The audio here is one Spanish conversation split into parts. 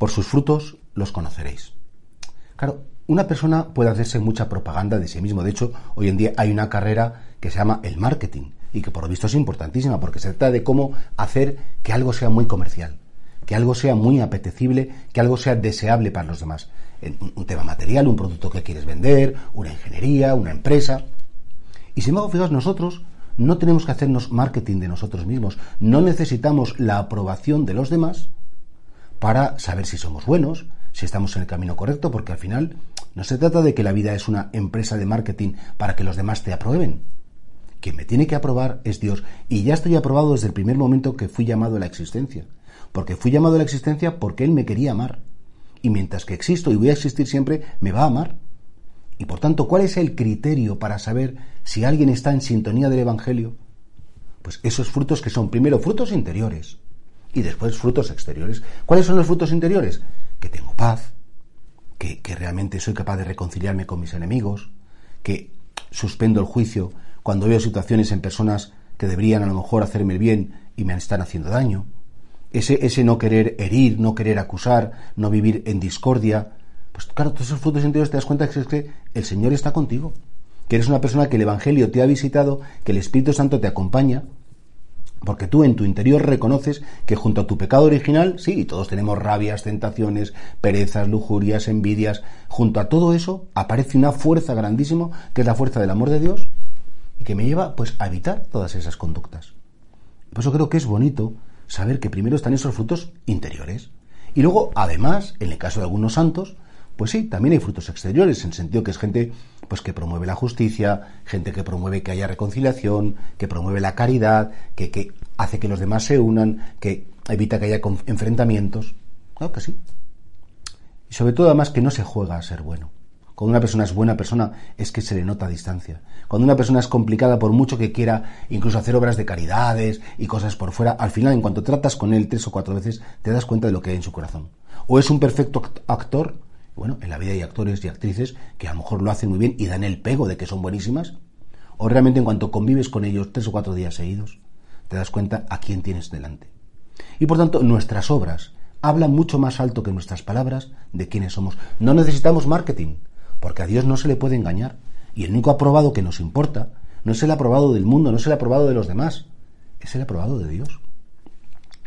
por sus frutos los conoceréis. Claro, una persona puede hacerse mucha propaganda de sí mismo. De hecho, hoy en día hay una carrera que se llama el marketing y que por lo visto es importantísima porque se trata de cómo hacer que algo sea muy comercial, que algo sea muy apetecible, que algo sea deseable para los demás. Un tema material, un producto que quieres vender, una ingeniería, una empresa. Y sin embargo, fijaos, nosotros no tenemos que hacernos marketing de nosotros mismos. No necesitamos la aprobación de los demás para saber si somos buenos, si estamos en el camino correcto, porque al final no se trata de que la vida es una empresa de marketing para que los demás te aprueben. Quien me tiene que aprobar es Dios. Y ya estoy aprobado desde el primer momento que fui llamado a la existencia. Porque fui llamado a la existencia porque Él me quería amar. Y mientras que existo y voy a existir siempre, me va a amar. Y por tanto, ¿cuál es el criterio para saber si alguien está en sintonía del Evangelio? Pues esos frutos que son primero frutos interiores y después frutos exteriores. ¿Cuáles son los frutos interiores? Que tengo paz, que, realmente soy capaz de reconciliarme con mis enemigos, que suspendo el juicio cuando veo situaciones en personas que deberían a lo mejor hacerme el bien y me están haciendo daño. Ese, ese no querer herir, no querer acusar, no vivir en discordia, pues claro, todos esos frutos interiores te das cuenta que es que el Señor está contigo, que eres una persona que el Evangelio te ha visitado, que el Espíritu Santo te acompaña, porque tú en tu interior reconoces que junto a tu pecado original, sí, todos tenemos rabias, tentaciones, perezas, lujurias, envidias, junto a todo eso aparece una fuerza grandísima, que es la fuerza del amor de Dios, y que me lleva pues a evitar todas esas conductas. Por eso creo que es bonito saber que primero están esos frutos interiores. Y luego, además, en el caso de algunos santos, pues sí, también hay frutos exteriores, en el sentido que es gente pues que promueve la justicia, gente que promueve que haya reconciliación, que promueve la caridad, que, que hace que los demás se unan, que evita que haya enfrentamientos. Claro que sí. Y sobre todo además que no se juega a ser bueno. Cuando una persona es buena persona es que se le nota a distancia. Cuando una persona es complicada, por mucho que quiera incluso hacer obras de caridades y cosas por fuera, al final en cuanto tratas con él tres o cuatro veces, te das cuenta de lo que hay en su corazón. O es un perfecto actor bueno, en la vida hay actores y actrices que a lo mejor lo hacen muy bien y dan el pego de que son buenísimas. O realmente en cuanto convives con ellos tres o cuatro días seguidos, te das cuenta a quién tienes delante. Y por tanto, nuestras obras hablan mucho más alto que nuestras palabras de quiénes somos. No necesitamos marketing, porque a Dios no se le puede engañar. Y el único aprobado que nos importa no es el aprobado del mundo, no es el aprobado de los demás, es el aprobado de Dios.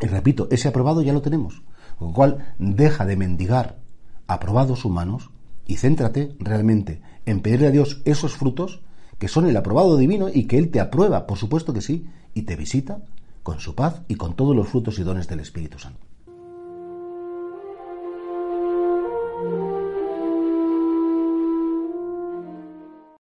Y repito, ese aprobado ya lo tenemos. Con lo cual, deja de mendigar aprobados humanos y céntrate realmente en pedirle a Dios esos frutos que son el aprobado divino y que Él te aprueba, por supuesto que sí, y te visita con su paz y con todos los frutos y dones del Espíritu Santo.